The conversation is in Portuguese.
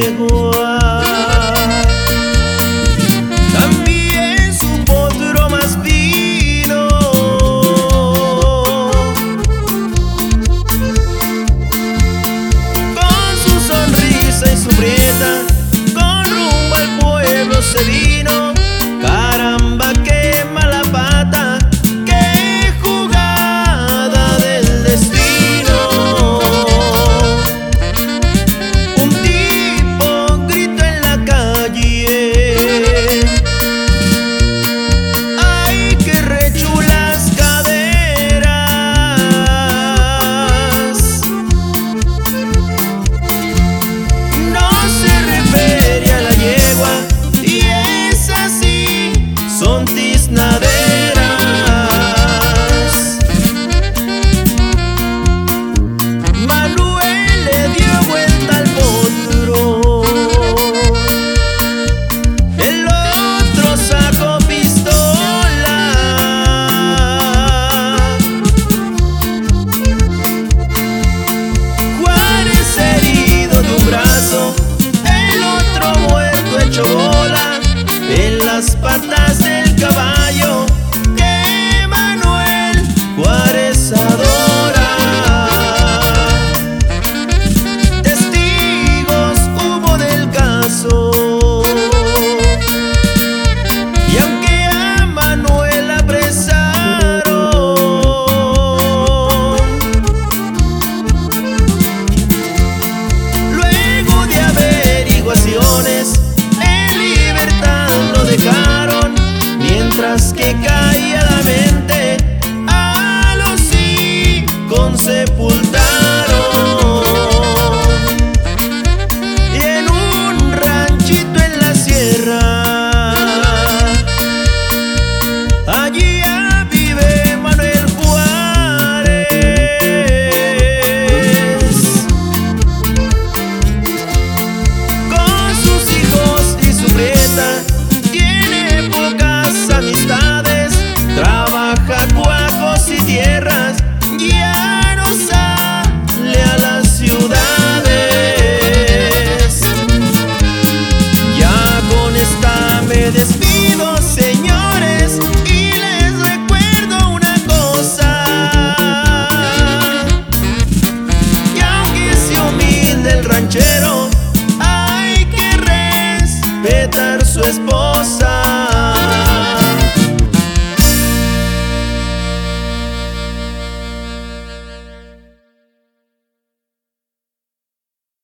chegou господа. errar.